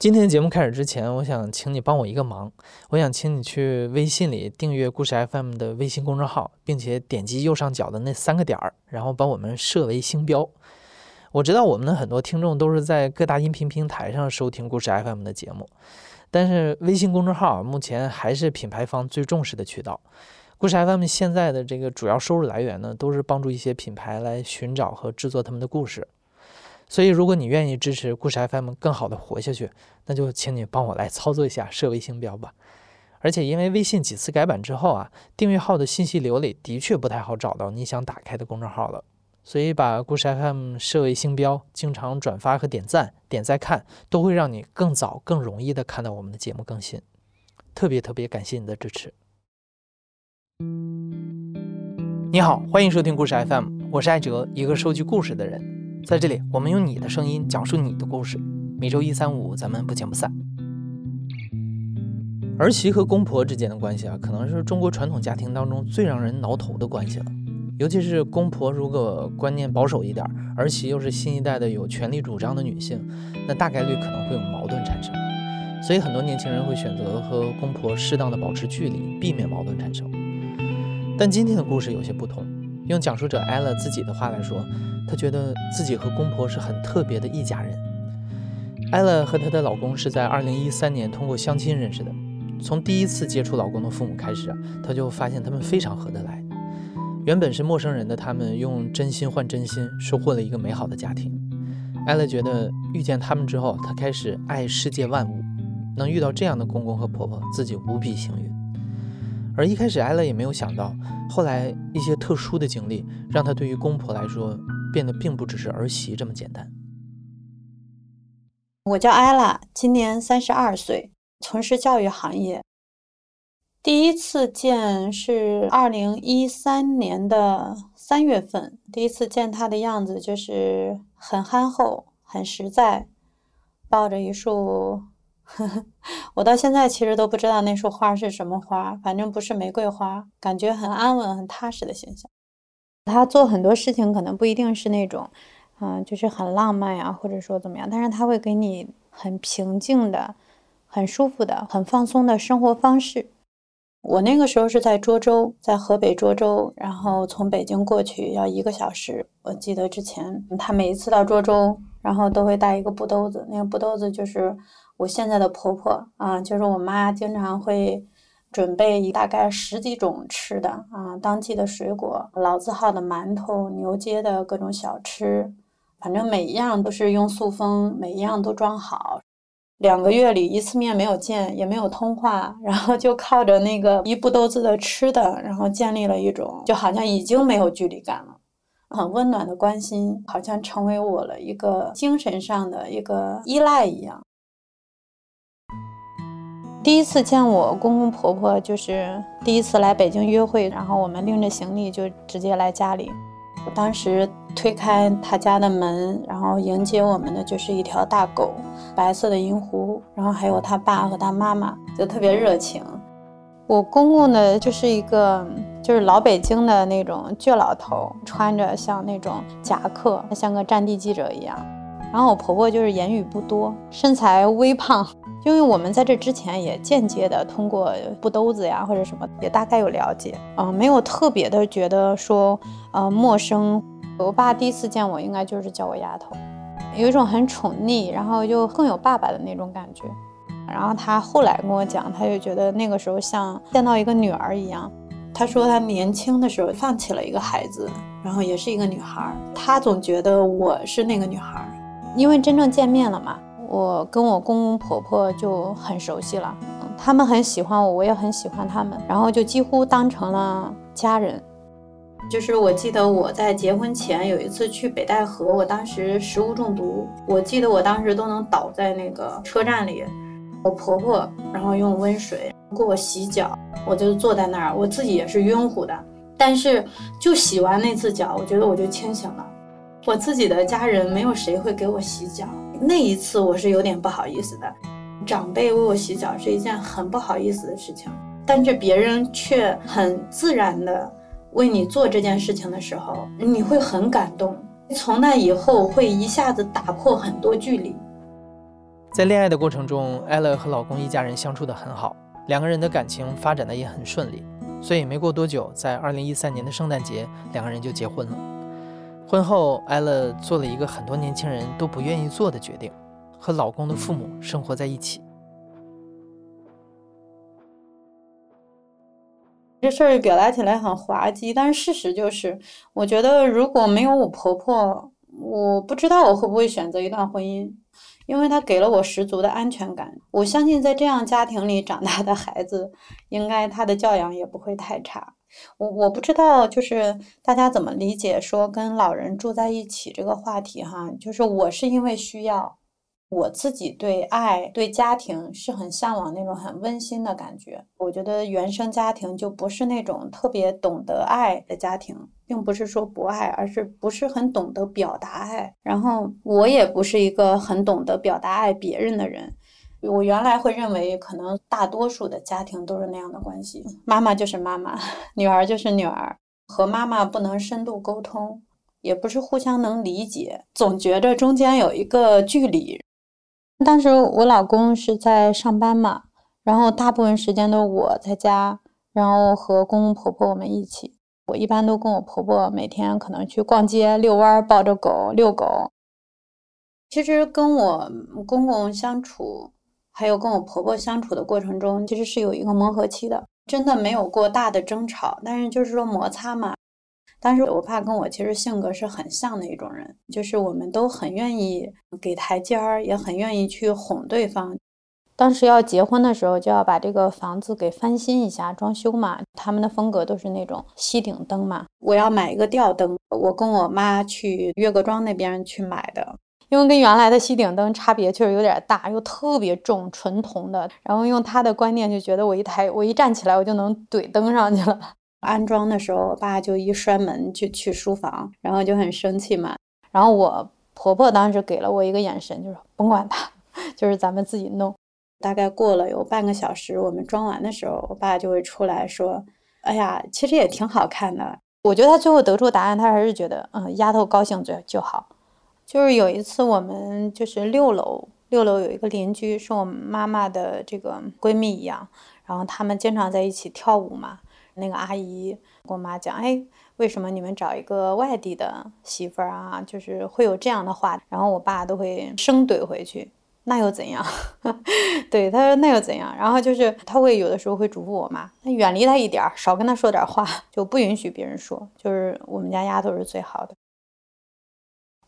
今天节目开始之前，我想请你帮我一个忙，我想请你去微信里订阅故事 FM 的微信公众号，并且点击右上角的那三个点儿，然后把我们设为星标。我知道我们的很多听众都是在各大音频平台上收听故事 FM 的节目，但是微信公众号目前还是品牌方最重视的渠道。故事 FM 现在的这个主要收入来源呢，都是帮助一些品牌来寻找和制作他们的故事。所以，如果你愿意支持故事 FM 更好的活下去，那就请你帮我来操作一下设为星标吧。而且，因为微信几次改版之后啊，订阅号的信息流里的确不太好找到你想打开的公众号了。所以，把故事 FM 设为星标，经常转发和点赞、点赞看，都会让你更早、更容易的看到我们的节目更新。特别特别感谢你的支持。你好，欢迎收听故事 FM，我是艾哲，一个收集故事的人。在这里，我们用你的声音讲述你的故事。每周一、三、五，咱们不见不散。儿媳和公婆之间的关系啊，可能是中国传统家庭当中最让人挠头的关系了。尤其是公婆如果观念保守一点，儿媳又是新一代的有权利主张的女性，那大概率可能会有矛盾产生。所以很多年轻人会选择和公婆适当的保持距离，避免矛盾产生。但今天的故事有些不同。用讲述者 ella 自己的话来说，她觉得自己和公婆是很特别的一家人。ella 和她的老公是在2013年通过相亲认识的，从第一次接触老公的父母开始啊，她就发现他们非常合得来。原本是陌生人的他们，用真心换真心，收获了一个美好的家庭。ella 觉得遇见他们之后，她开始爱世界万物，能遇到这样的公公和婆婆，自己无比幸运。而一开始，艾拉也没有想到，后来一些特殊的经历，让她对于公婆来说，变得并不只是儿媳这么简单。我叫艾拉，今年三十二岁，从事教育行业。第一次见是二零一三年的三月份，第一次见她的样子就是很憨厚、很实在，抱着一束。我到现在其实都不知道那束花是什么花，反正不是玫瑰花，感觉很安稳、很踏实的形象。他做很多事情可能不一定是那种，嗯，就是很浪漫呀，或者说怎么样，但是他会给你很平静的、很舒服的、很放松的生活方式。我那个时候是在涿州，在河北涿州，然后从北京过去要一个小时。我记得之前他每一次到涿州，然后都会带一个布兜子，那个布兜子就是。我现在的婆婆啊，就是我妈，经常会准备大概十几种吃的啊，当季的水果、老字号的馒头、牛街的各种小吃，反正每一样都是用塑封，每一样都装好。两个月里一次面没有见，也没有通话，然后就靠着那个一步兜子的吃的，然后建立了一种就好像已经没有距离感了，很温暖的关心，好像成为我了一个精神上的一个依赖一样。第一次见我公公婆婆，就是第一次来北京约会，然后我们拎着行李就直接来家里。我当时推开他家的门，然后迎接我们的就是一条大狗，白色的银狐，然后还有他爸和他妈妈，就特别热情。我公公呢，就是一个就是老北京的那种倔老头，穿着像那种夹克，像个战地记者一样。然后我婆婆就是言语不多，身材微胖。因为我们在这之前也间接的通过布兜子呀或者什么，也大概有了解啊，没有特别的觉得说呃陌生。我爸第一次见我，应该就是叫我丫头，有一种很宠溺，然后又更有爸爸的那种感觉。然后他后来跟我讲，他就觉得那个时候像见到一个女儿一样。他说他年轻的时候放弃了一个孩子，然后也是一个女孩，他总觉得我是那个女孩，因为真正见面了嘛。我跟我公公婆婆就很熟悉了，他们很喜欢我，我也很喜欢他们，然后就几乎当成了家人。就是我记得我在结婚前有一次去北戴河，我当时食物中毒，我记得我当时都能倒在那个车站里，我婆婆然后用温水给我洗脚，我就坐在那儿，我自己也是晕乎的，但是就洗完那次脚，我觉得我就清醒了。我自己的家人没有谁会给我洗脚。那一次我是有点不好意思的，长辈为我洗脚是一件很不好意思的事情，但是别人却很自然的为你做这件事情的时候，你会很感动。从那以后会一下子打破很多距离。在恋爱的过程中，艾乐和老公一家人相处得很好，两个人的感情发展的也很顺利。所以没过多久，在二零一三年的圣诞节，两个人就结婚了。婚后，艾乐做了一个很多年轻人都不愿意做的决定，和老公的父母生活在一起。这事儿表达起来很滑稽，但是事实就是，我觉得如果没有我婆婆，我不知道我会不会选择一段婚姻，因为她给了我十足的安全感。我相信在这样家庭里长大的孩子，应该他的教养也不会太差。我我不知道，就是大家怎么理解说跟老人住在一起这个话题哈？就是我是因为需要。我自己对爱、对家庭是很向往那种很温馨的感觉。我觉得原生家庭就不是那种特别懂得爱的家庭，并不是说不爱，而是不是很懂得表达爱。然后我也不是一个很懂得表达爱别人的人。我原来会认为，可能大多数的家庭都是那样的关系：妈妈就是妈妈，女儿就是女儿，和妈妈不能深度沟通，也不是互相能理解，总觉着中间有一个距离。当时我老公是在上班嘛，然后大部分时间都我在家，然后和公公婆婆我们一起。我一般都跟我婆婆每天可能去逛街、遛弯、抱着狗遛狗。其实跟我公公相处，还有跟我婆婆相处的过程中，其实是有一个磨合期的，真的没有过大的争吵，但是就是说摩擦嘛。但是我爸跟我其实性格是很像的一种人，就是我们都很愿意给台阶儿，也很愿意去哄对方。当时要结婚的时候，就要把这个房子给翻新一下，装修嘛。他们的风格都是那种吸顶灯嘛。我要买一个吊灯，我跟我妈去岳各庄那边去买的，因为跟原来的吸顶灯差别确实有点大，又特别重，纯铜的。然后用他的观念就觉得我一抬，我一站起来，我就能怼灯上去了。安装的时候，我爸就一摔门就去书房，然后就很生气嘛。然后我婆婆当时给了我一个眼神，就是甭管他，就是咱们自己弄。大概过了有半个小时，我们装完的时候，我爸就会出来说：“哎呀，其实也挺好看的。”我觉得他最后得出答案，他还是觉得，嗯，丫头高兴就就好。就是有一次，我们就是六楼，六楼有一个邻居是我妈妈的这个闺蜜一样，然后他们经常在一起跳舞嘛。那个阿姨跟我妈讲，哎，为什么你们找一个外地的媳妇儿啊？就是会有这样的话，然后我爸都会生怼回去，那又怎样？对，他说那又怎样？然后就是他会有的时候会嘱咐我妈，那远离他一点儿，少跟他说点话，就不允许别人说，就是我们家丫头是最好的。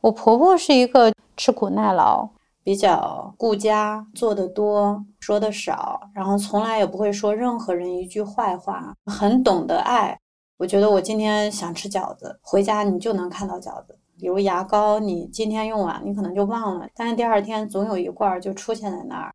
我婆婆是一个吃苦耐劳。比较顾家，做的多，说的少，然后从来也不会说任何人一句坏话，很懂得爱。我觉得我今天想吃饺子，回家你就能看到饺子。比如牙膏，你今天用完，你可能就忘了，但是第二天总有一罐就出现在那儿。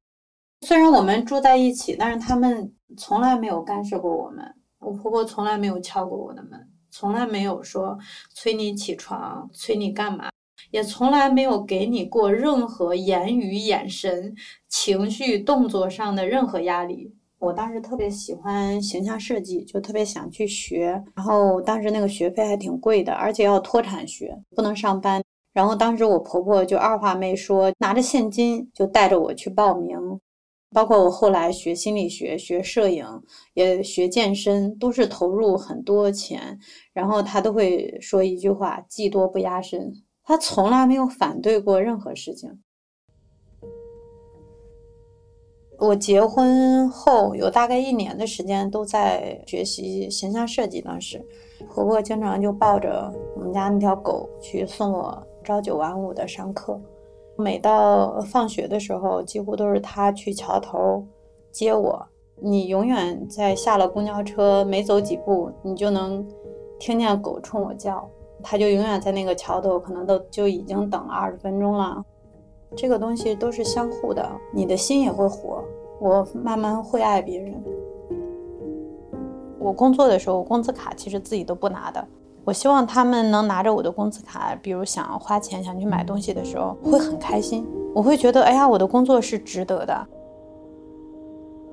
虽然我们住在一起，但是他们从来没有干涉过我们。我婆婆从来没有敲过我的门，从来没有说催你起床，催你干嘛。也从来没有给你过任何言语、眼神、情绪、动作上的任何压力。我当时特别喜欢形象设计，就特别想去学。然后当时那个学费还挺贵的，而且要脱产学，不能上班。然后当时我婆婆就二话没说，拿着现金就带着我去报名。包括我后来学心理学、学摄影、也学健身，都是投入很多钱。然后她都会说一句话：“技多不压身。”他从来没有反对过任何事情。我结婚后有大概一年的时间都在学习形象设计。当时婆婆经常就抱着我们家那条狗去送我朝九晚五的上课。每到放学的时候，几乎都是她去桥头接我。你永远在下了公交车没走几步，你就能听见狗冲我叫。他就永远在那个桥头，可能都就已经等了二十分钟了。这个东西都是相互的，你的心也会活，我慢慢会爱别人。我工作的时候，工资卡其实自己都不拿的。我希望他们能拿着我的工资卡，比如想要花钱想去买东西的时候，会很开心。我会觉得，哎呀，我的工作是值得的。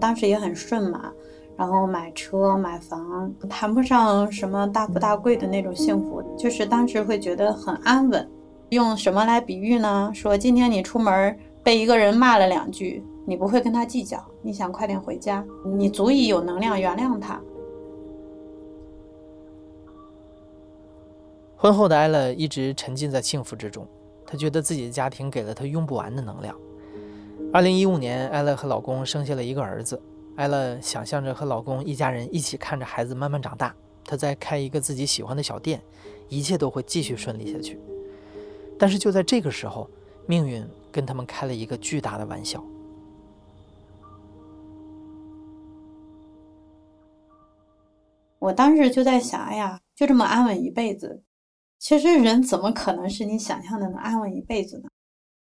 当时也很顺嘛。然后买车买房，谈不上什么大富大贵的那种幸福，就是当时会觉得很安稳。用什么来比喻呢？说今天你出门被一个人骂了两句，你不会跟他计较，你想快点回家，你足以有能量原谅他。婚后的艾乐一直沉浸在幸福之中，她觉得自己的家庭给了她用不完的能量。二零一五年，艾乐和老公生下了一个儿子。艾乐想象着和老公一家人一起看着孩子慢慢长大，她在开一个自己喜欢的小店，一切都会继续顺利下去。但是就在这个时候，命运跟他们开了一个巨大的玩笑。我当时就在想，哎呀，就这么安稳一辈子，其实人怎么可能是你想象的能安稳一辈子呢？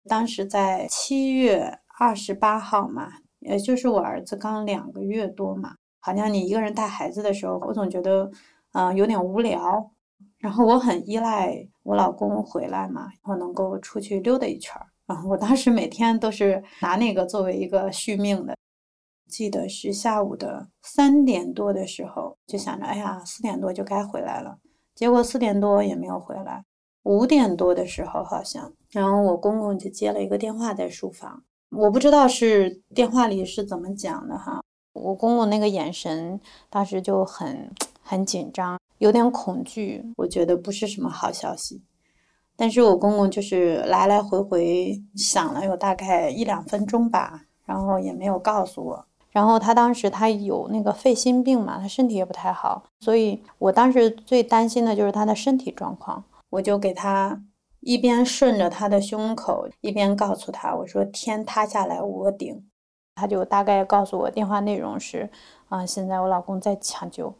当时在七月二十八号嘛。也就是我儿子刚两个月多嘛，好像你一个人带孩子的时候，我总觉得，嗯，有点无聊。然后我很依赖我老公回来嘛，然后能够出去溜达一圈儿。然后我当时每天都是拿那个作为一个续命的。记得是下午的三点多的时候，就想着，哎呀，四点多就该回来了。结果四点多也没有回来。五点多的时候好像，然后我公公就接了一个电话在书房。我不知道是电话里是怎么讲的哈，我公公那个眼神当时就很很紧张，有点恐惧，我觉得不是什么好消息。但是我公公就是来来回回想了有大概一两分钟吧，然后也没有告诉我。然后他当时他有那个肺心病嘛，他身体也不太好，所以我当时最担心的就是他的身体状况，我就给他。一边顺着他的胸口，一边告诉他：“我说天塌下来我顶。”他就大概告诉我电话内容是：“啊，现在我老公在抢救，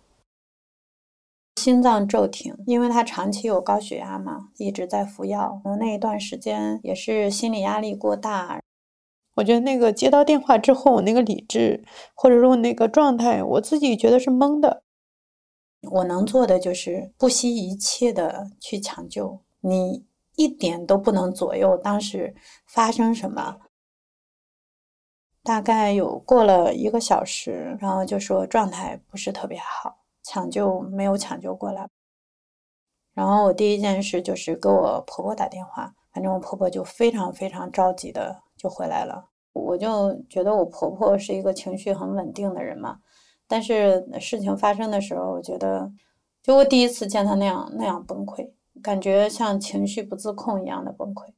心脏骤停，因为他长期有高血压嘛，一直在服药。那一段时间也是心理压力过大。我觉得那个接到电话之后，我那个理智或者说那个状态，我自己觉得是懵的。我能做的就是不惜一切的去抢救你。”一点都不能左右当时发生什么。大概有过了一个小时，然后就说状态不是特别好，抢救没有抢救过来。然后我第一件事就是给我婆婆打电话，反正我婆婆就非常非常着急的就回来了。我就觉得我婆婆是一个情绪很稳定的人嘛，但是事情发生的时候，我觉得就我第一次见她那样那样崩溃。感觉像情绪不自控一样的崩溃。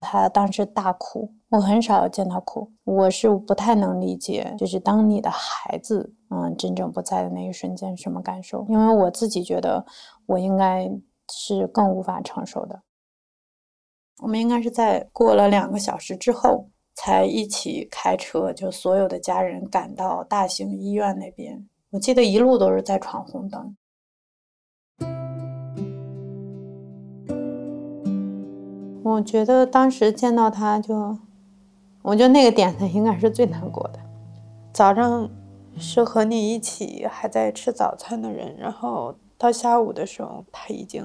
他当时大哭，我很少见他哭，我是不太能理解，就是当你的孩子嗯真正不在的那一瞬间什么感受，因为我自己觉得我应该是更无法承受的。我们应该是在过了两个小时之后才一起开车，就所有的家人赶到大型医院那边。我记得一路都是在闯红灯。我觉得当时见到他就，我觉得那个点子应该是最难过的。早上是和你一起还在吃早餐的人，然后到下午的时候他已经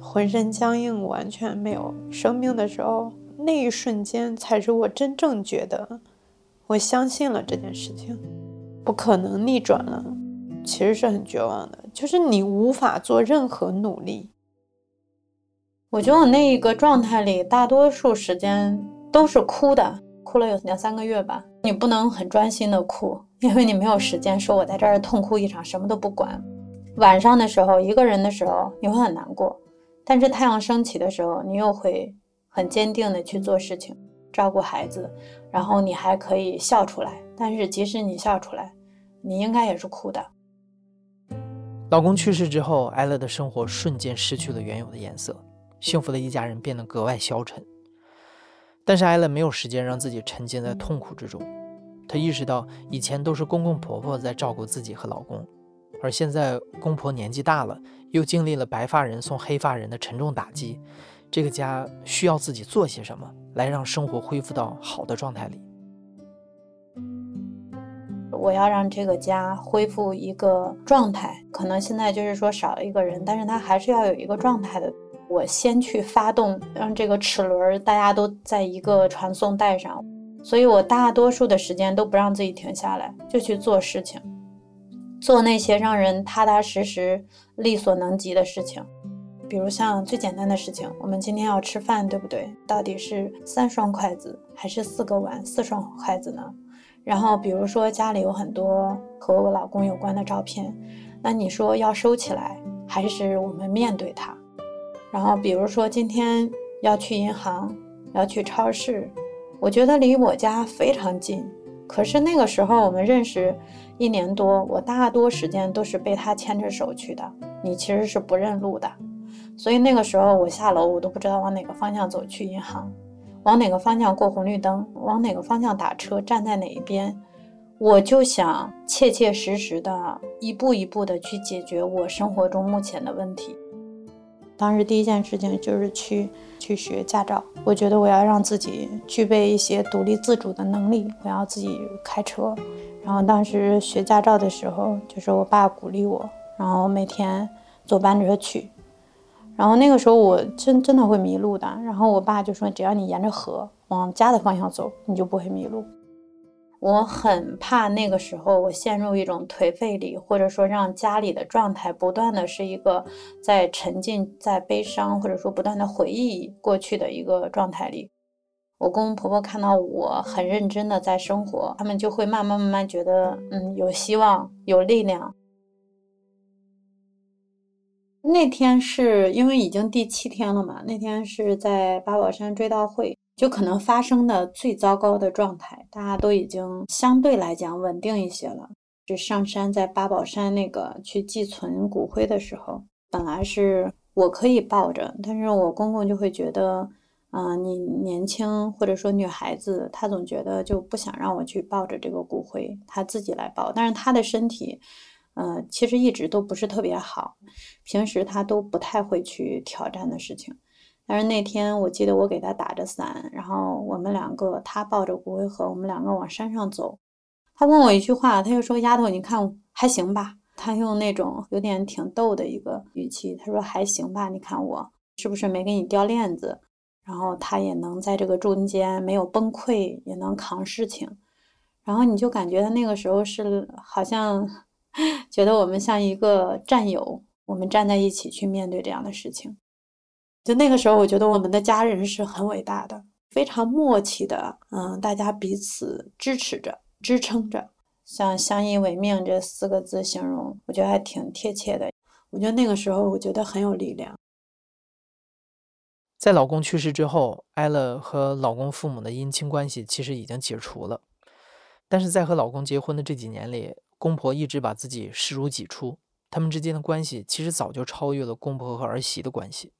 浑身僵硬，完全没有生命的时候，那一瞬间才是我真正觉得我相信了这件事情，不可能逆转了。其实是很绝望的，就是你无法做任何努力。我觉得我那一个状态里，大多数时间都是哭的，哭了有两三个月吧。你不能很专心的哭，因为你没有时间说我在这儿痛哭一场，什么都不管。晚上的时候，一个人的时候，你会很难过，但是太阳升起的时候，你又会很坚定的去做事情，照顾孩子，然后你还可以笑出来。但是即使你笑出来，你应该也是哭的。老公去世之后，艾乐的生活瞬间失去了原有的颜色。幸福的一家人变得格外消沉，但是艾伦没有时间让自己沉浸在痛苦之中。她意识到，以前都是公公婆婆在照顾自己和老公，而现在公婆年纪大了，又经历了白发人送黑发人的沉重打击，这个家需要自己做些什么，来让生活恢复到好的状态里。我要让这个家恢复一个状态，可能现在就是说少了一个人，但是他还是要有一个状态的。我先去发动，让这个齿轮大家都在一个传送带上，所以我大多数的时间都不让自己停下来，就去做事情，做那些让人踏踏实实、力所能及的事情。比如像最简单的事情，我们今天要吃饭，对不对？到底是三双筷子还是四个碗、四双筷子呢？然后比如说家里有很多和我老公有关的照片，那你说要收起来，还是我们面对它？然后比如说今天要去银行，要去超市，我觉得离我家非常近。可是那个时候我们认识一年多，我大多时间都是被他牵着手去的。你其实是不认路的，所以那个时候我下楼，我都不知道往哪个方向走去银行，往哪个方向过红绿灯，往哪个方向打车，站在哪一边，我就想切切实实的一步一步的去解决我生活中目前的问题。当时第一件事情就是去去学驾照，我觉得我要让自己具备一些独立自主的能力，我要自己开车。然后当时学驾照的时候，就是我爸鼓励我，然后每天坐班车去。然后那个时候我真真的会迷路的，然后我爸就说，只要你沿着河往家的方向走，你就不会迷路。我很怕那个时候我陷入一种颓废里，或者说让家里的状态不断的是一个在沉浸在悲伤，或者说不断的回忆过去的一个状态里。我公公婆婆看到我很认真的在生活，他们就会慢慢慢慢觉得，嗯，有希望，有力量。那天是因为已经第七天了嘛，那天是在八宝山追悼会。就可能发生的最糟糕的状态，大家都已经相对来讲稳定一些了。就上山在八宝山那个去寄存骨灰的时候，本来是我可以抱着，但是我公公就会觉得，嗯，你年轻或者说女孩子，他总觉得就不想让我去抱着这个骨灰，他自己来抱。但是他的身体，呃，其实一直都不是特别好，平时他都不太会去挑战的事情。但是那天我记得我给他打着伞，然后我们两个，他抱着骨灰盒，我们两个往山上走。他问我一句话，他就说：“丫头，你看还行吧？”他用那种有点挺逗的一个语气，他说：“还行吧？你看我是不是没给你掉链子？然后他也能在这个中间没有崩溃，也能扛事情。然后你就感觉他那个时候是好像觉得我们像一个战友，我们站在一起去面对这样的事情。”就那个时候，我觉得我们的家人是很伟大的，非常默契的，嗯，大家彼此支持着、支撑着，像相依为命这四个字形容，我觉得还挺贴切的。我觉得那个时候，我觉得很有力量。在老公去世之后，艾乐和老公父母的姻亲关系其实已经解除了，但是在和老公结婚的这几年里，公婆一直把自己视如己出，他们之间的关系其实早就超越了公婆和儿媳的关系。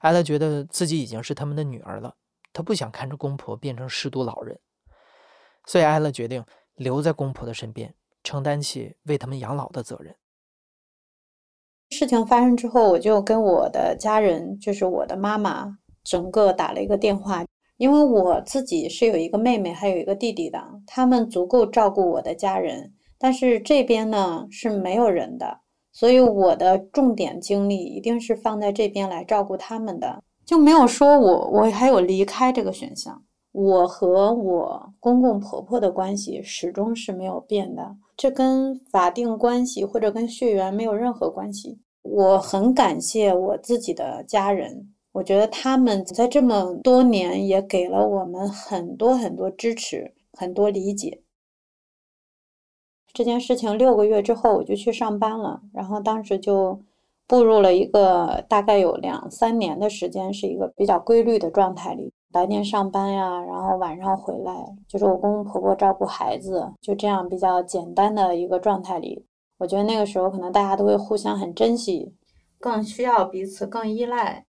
艾乐觉得自己已经是他们的女儿了，她不想看着公婆变成失独老人，所以艾乐决定留在公婆的身边，承担起为他们养老的责任。事情发生之后，我就跟我的家人，就是我的妈妈，整个打了一个电话，因为我自己是有一个妹妹，还有一个弟弟的，他们足够照顾我的家人，但是这边呢是没有人的。所以我的重点精力一定是放在这边来照顾他们的，就没有说我我还有离开这个选项。我和我公公婆婆的关系始终是没有变的，这跟法定关系或者跟血缘没有任何关系。我很感谢我自己的家人，我觉得他们在这么多年也给了我们很多很多支持，很多理解。这件事情六个月之后，我就去上班了。然后当时就步入了一个大概有两三年的时间，是一个比较规律的状态里。白天上班呀，然后晚上回来，就是我公公婆婆照顾孩子，就这样比较简单的一个状态里。我觉得那个时候可能大家都会互相很珍惜，更需要彼此，更依赖，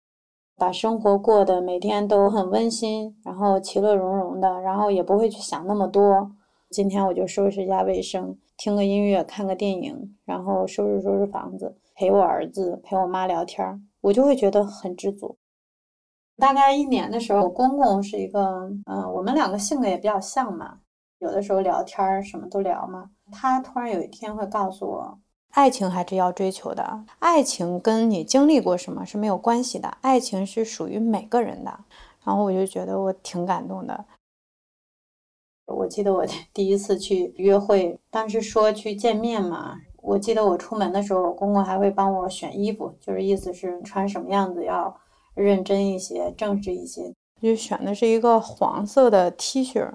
把生活过得每天都很温馨，然后其乐融融的，然后也不会去想那么多。今天我就收拾一下卫生。听个音乐，看个电影，然后收拾收拾房子，陪我儿子，陪我妈聊天，我就会觉得很知足。大概一年的时候，我公公是一个，嗯，我们两个性格也比较像嘛，有的时候聊天什么都聊嘛。他突然有一天会告诉我，爱情还是要追求的，爱情跟你经历过什么是没有关系的，爱情是属于每个人的。然后我就觉得我挺感动的。我记得我 第一次去约会，当时说去见面嘛，我记得我出门的时候，我公公还会帮我选衣服，就是意思是穿什么样子要认真一些、正式一些。就选的是一个黄色的 T 恤，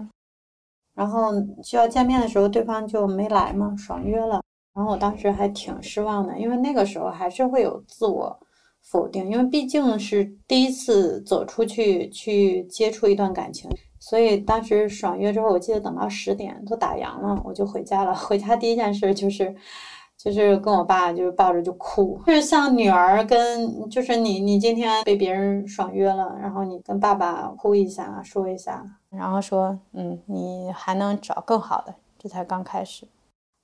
然后需要见面的时候，对方就没来嘛，爽约了。然后我当时还挺失望的，因为那个时候还是会有自我否定，因为毕竟是第一次走出去去接触一段感情，所以当时爽约之后，我记得等到十点都打烊了，我就回家了。回家第一件事就是。就是跟我爸就是抱着就哭，就是像女儿跟就是你你今天被别人爽约了，然后你跟爸爸哭一下说一下，然后说嗯你还能找更好的，这才刚开始。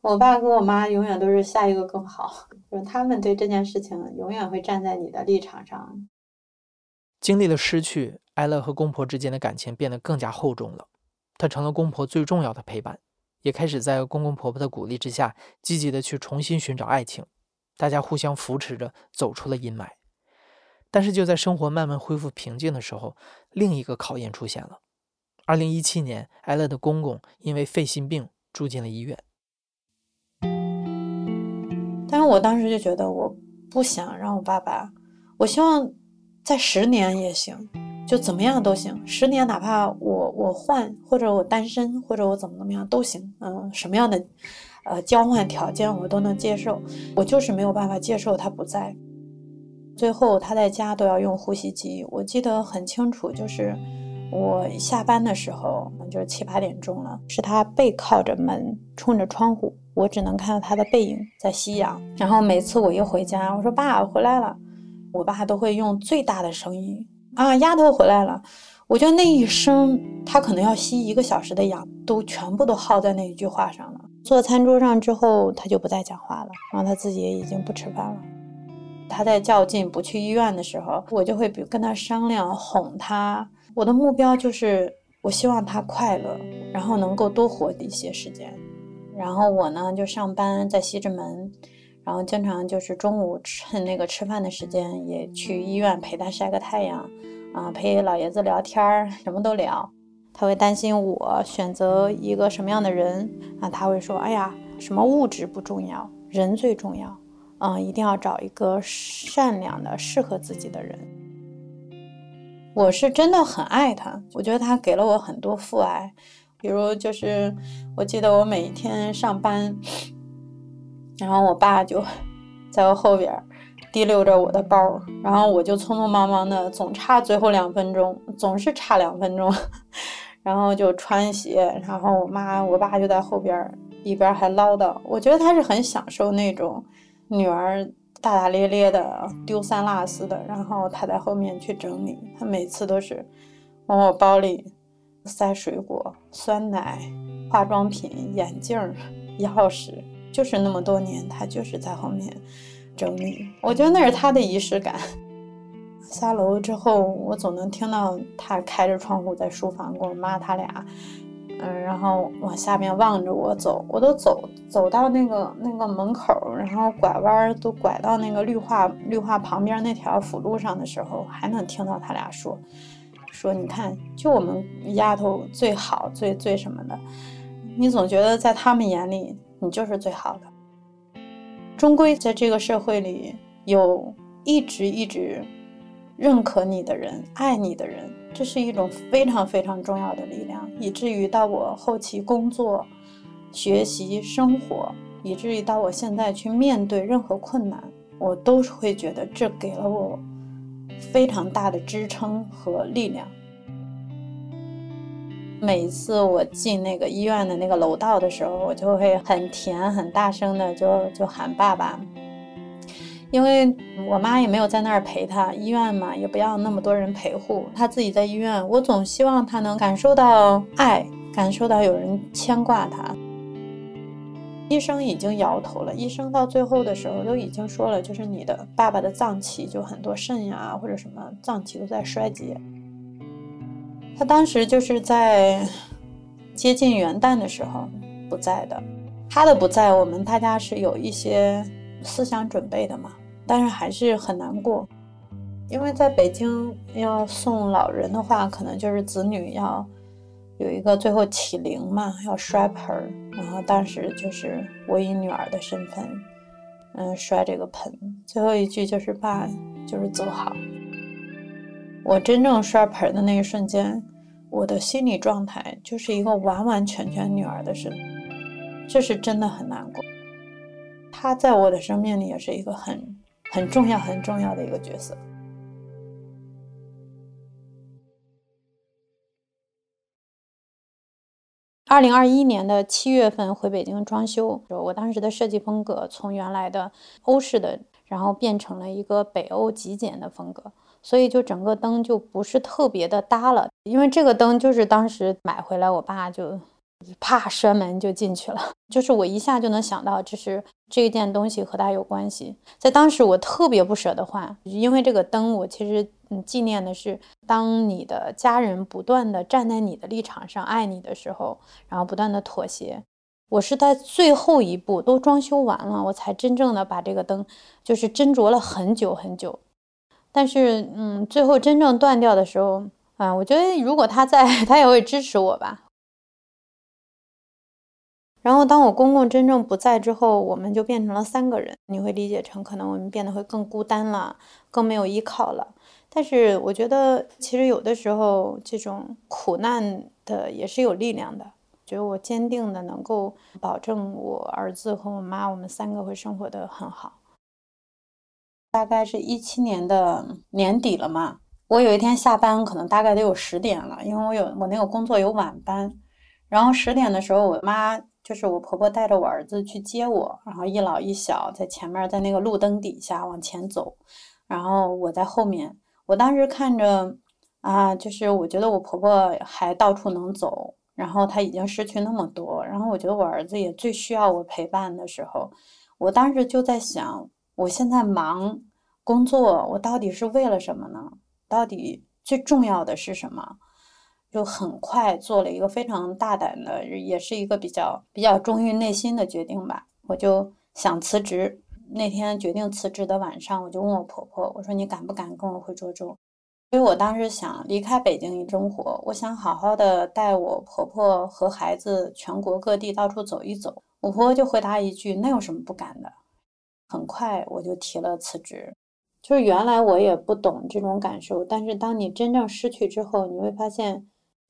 我爸跟我妈永远都是下一个更好，就是他们对这件事情永远会站在你的立场上。经历了失去，艾乐和公婆之间的感情变得更加厚重了，她成了公婆最重要的陪伴。也开始在公公婆婆的鼓励之下，积极的去重新寻找爱情，大家互相扶持着走出了阴霾。但是就在生活慢慢恢复平静的时候，另一个考验出现了。二零一七年，艾乐的公公因为肺心病住进了医院。但是我当时就觉得，我不想让我爸爸，我希望在十年也行。就怎么样都行，十年哪怕我我换或者我单身或者我怎么怎么样都行，嗯，什么样的呃交换条件我都能接受，我就是没有办法接受他不在。最后他在家都要用呼吸机，我记得很清楚，就是我下班的时候，就是七八点钟了，是他背靠着门冲着窗户，我只能看到他的背影在夕阳。然后每次我一回家，我说爸我回来了，我爸都会用最大的声音。啊，丫头回来了！我觉得那一声，他可能要吸一个小时的氧，都全部都耗在那一句话上了。坐餐桌上之后，他就不再讲话了，然后他自己也已经不吃饭了。他在较劲不去医院的时候，我就会比跟他商量哄他。我的目标就是，我希望他快乐，然后能够多活一些时间。然后我呢，就上班在西直门。然后经常就是中午趁那个吃饭的时间，也去医院陪他晒个太阳，啊，陪老爷子聊天儿，什么都聊。他会担心我选择一个什么样的人啊？他会说：“哎呀，什么物质不重要，人最重要，啊，一定要找一个善良的、适合自己的人。”我是真的很爱他，我觉得他给了我很多父爱，比如就是我记得我每一天上班。然后我爸就 在我后边提溜着我的包，然后我就匆匆忙忙的，总差最后两分钟，总是差两分钟，然后就穿鞋，然后我妈我爸就在后边一边还唠叨，我觉得他是很享受那种女儿大大咧咧的丢三落四的，然后他在后面去整理，他每次都是往我包里塞水果、酸奶、化妆品、眼镜、钥匙。就是那么多年，他就是在后面整理。我觉得那是他的仪式感。下楼之后，我总能听到他开着窗户在书房跟我妈他俩，嗯，然后往下面望着我走。我都走走到那个那个门口，然后拐弯都拐到那个绿化绿化旁边那条辅路上的时候，还能听到他俩说说你看，就我们丫头最好最最什么的。你总觉得在他们眼里。你就是最好的。终归在这个社会里，有一直一直认可你的人、爱你的人，这是一种非常非常重要的力量。以至于到我后期工作、学习、生活，以至于到我现在去面对任何困难，我都是会觉得这给了我非常大的支撑和力量。每次我进那个医院的那个楼道的时候，我就会很甜、很大声的就就喊爸爸，因为我妈也没有在那儿陪他，医院嘛也不要那么多人陪护，他自己在医院，我总希望他能感受到爱，感受到有人牵挂他。医生已经摇头了，医生到最后的时候都已经说了，就是你的爸爸的脏器就很多肾呀或者什么脏器都在衰竭。他当时就是在接近元旦的时候不在的，他的不在，我们大家是有一些思想准备的嘛，但是还是很难过，因为在北京要送老人的话，可能就是子女要有一个最后起灵嘛，要摔盆儿，然后当时就是我以女儿的身份嗯，摔这个盆。最后一句就是爸，就是走好。我真正摔盆的那一瞬间，我的心理状态就是一个完完全全女儿的身，这是真的很难过。她在我的生命里也是一个很很重要、很重要的一个角色。二零二一年的七月份回北京装修，我当时的设计风格从原来的欧式的，然后变成了一个北欧极简的风格，所以就整个灯就不是特别的搭了。因为这个灯就是当时买回来，我爸就啪摔门就进去了，就是我一下就能想到这是这一件东西和他有关系。在当时我特别不舍得换，因为这个灯我其实。嗯，纪念的是，当你的家人不断的站在你的立场上爱你的时候，然后不断的妥协。我是在最后一步都装修完了，我才真正的把这个灯，就是斟酌了很久很久。但是，嗯，最后真正断掉的时候，啊，我觉得如果他在，他也会支持我吧。然后，当我公公真正不在之后，我们就变成了三个人。你会理解成，可能我们变得会更孤单了，更没有依靠了。但是我觉得，其实有的时候这种苦难的也是有力量的。觉得我坚定的能够保证我儿子和我妈，我们三个会生活的很好。大概是一七年的年底了嘛，我有一天下班可能大概得有十点了，因为我有我那个工作有晚班。然后十点的时候，我妈就是我婆婆带着我儿子去接我，然后一老一小在前面，在那个路灯底下往前走，然后我在后面。我当时看着，啊，就是我觉得我婆婆还到处能走，然后她已经失去那么多，然后我觉得我儿子也最需要我陪伴的时候，我当时就在想，我现在忙工作，我到底是为了什么呢？到底最重要的是什么？就很快做了一个非常大胆的，也是一个比较比较忠于内心的决定吧，我就想辞职。那天决定辞职的晚上，我就问我婆婆：“我说你敢不敢跟我回涿州？”因为我当时想离开北京生活，我想好好的带我婆婆和孩子全国各地到处走一走。我婆婆就回答一句：“那有什么不敢的？”很快我就提了辞职。就是原来我也不懂这种感受，但是当你真正失去之后，你会发现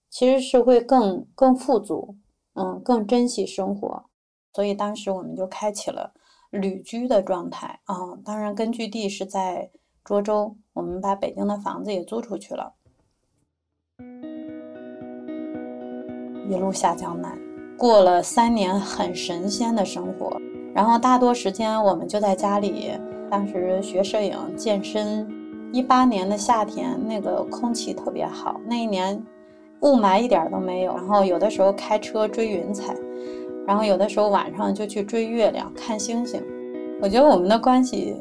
其实是会更更富足，嗯，更珍惜生活。所以当时我们就开启了。旅居的状态啊，当然根据地是在涿州，我们把北京的房子也租出去了，一路下江南，过了三年很神仙的生活。然后大多时间我们就在家里，当时学摄影、健身。一八年的夏天，那个空气特别好，那一年雾霾一点都没有。然后有的时候开车追云彩。然后有的时候晚上就去追月亮、看星星。我觉得我们的关系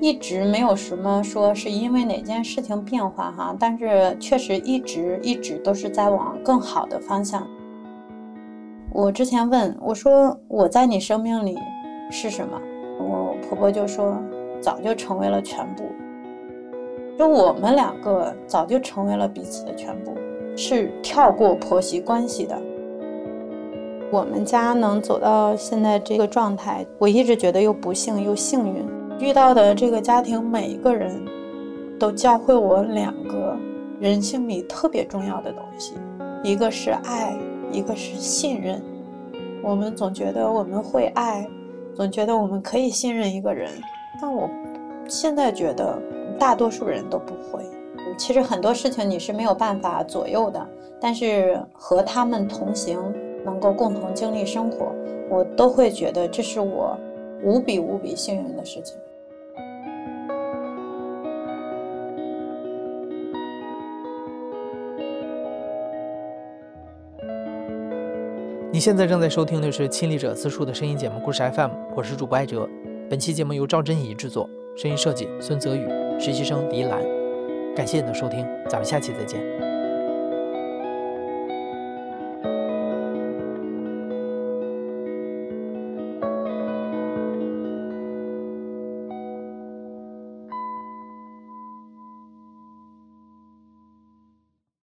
一直没有什么说是因为哪件事情变化哈，但是确实一直一直都是在往更好的方向。我之前问我说我在你生命里是什么，我婆婆就说早就成为了全部，就我们两个早就成为了彼此的全部，是跳过婆媳关系的。我们家能走到现在这个状态，我一直觉得又不幸又幸运。遇到的这个家庭，每一个人都教会我两个人性里特别重要的东西，一个是爱，一个是信任。我们总觉得我们会爱，总觉得我们可以信任一个人，但我现在觉得大多数人都不会。其实很多事情你是没有办法左右的，但是和他们同行。能够共同经历生活，我都会觉得这是我无比无比幸运的事情。你现在正在收听的是《亲历者自述》的声音节目《故事 FM》，我是主播艾哲。本期节目由赵真怡制作，声音设计孙泽宇，实习生李兰。感谢你的收听，咱们下期再见。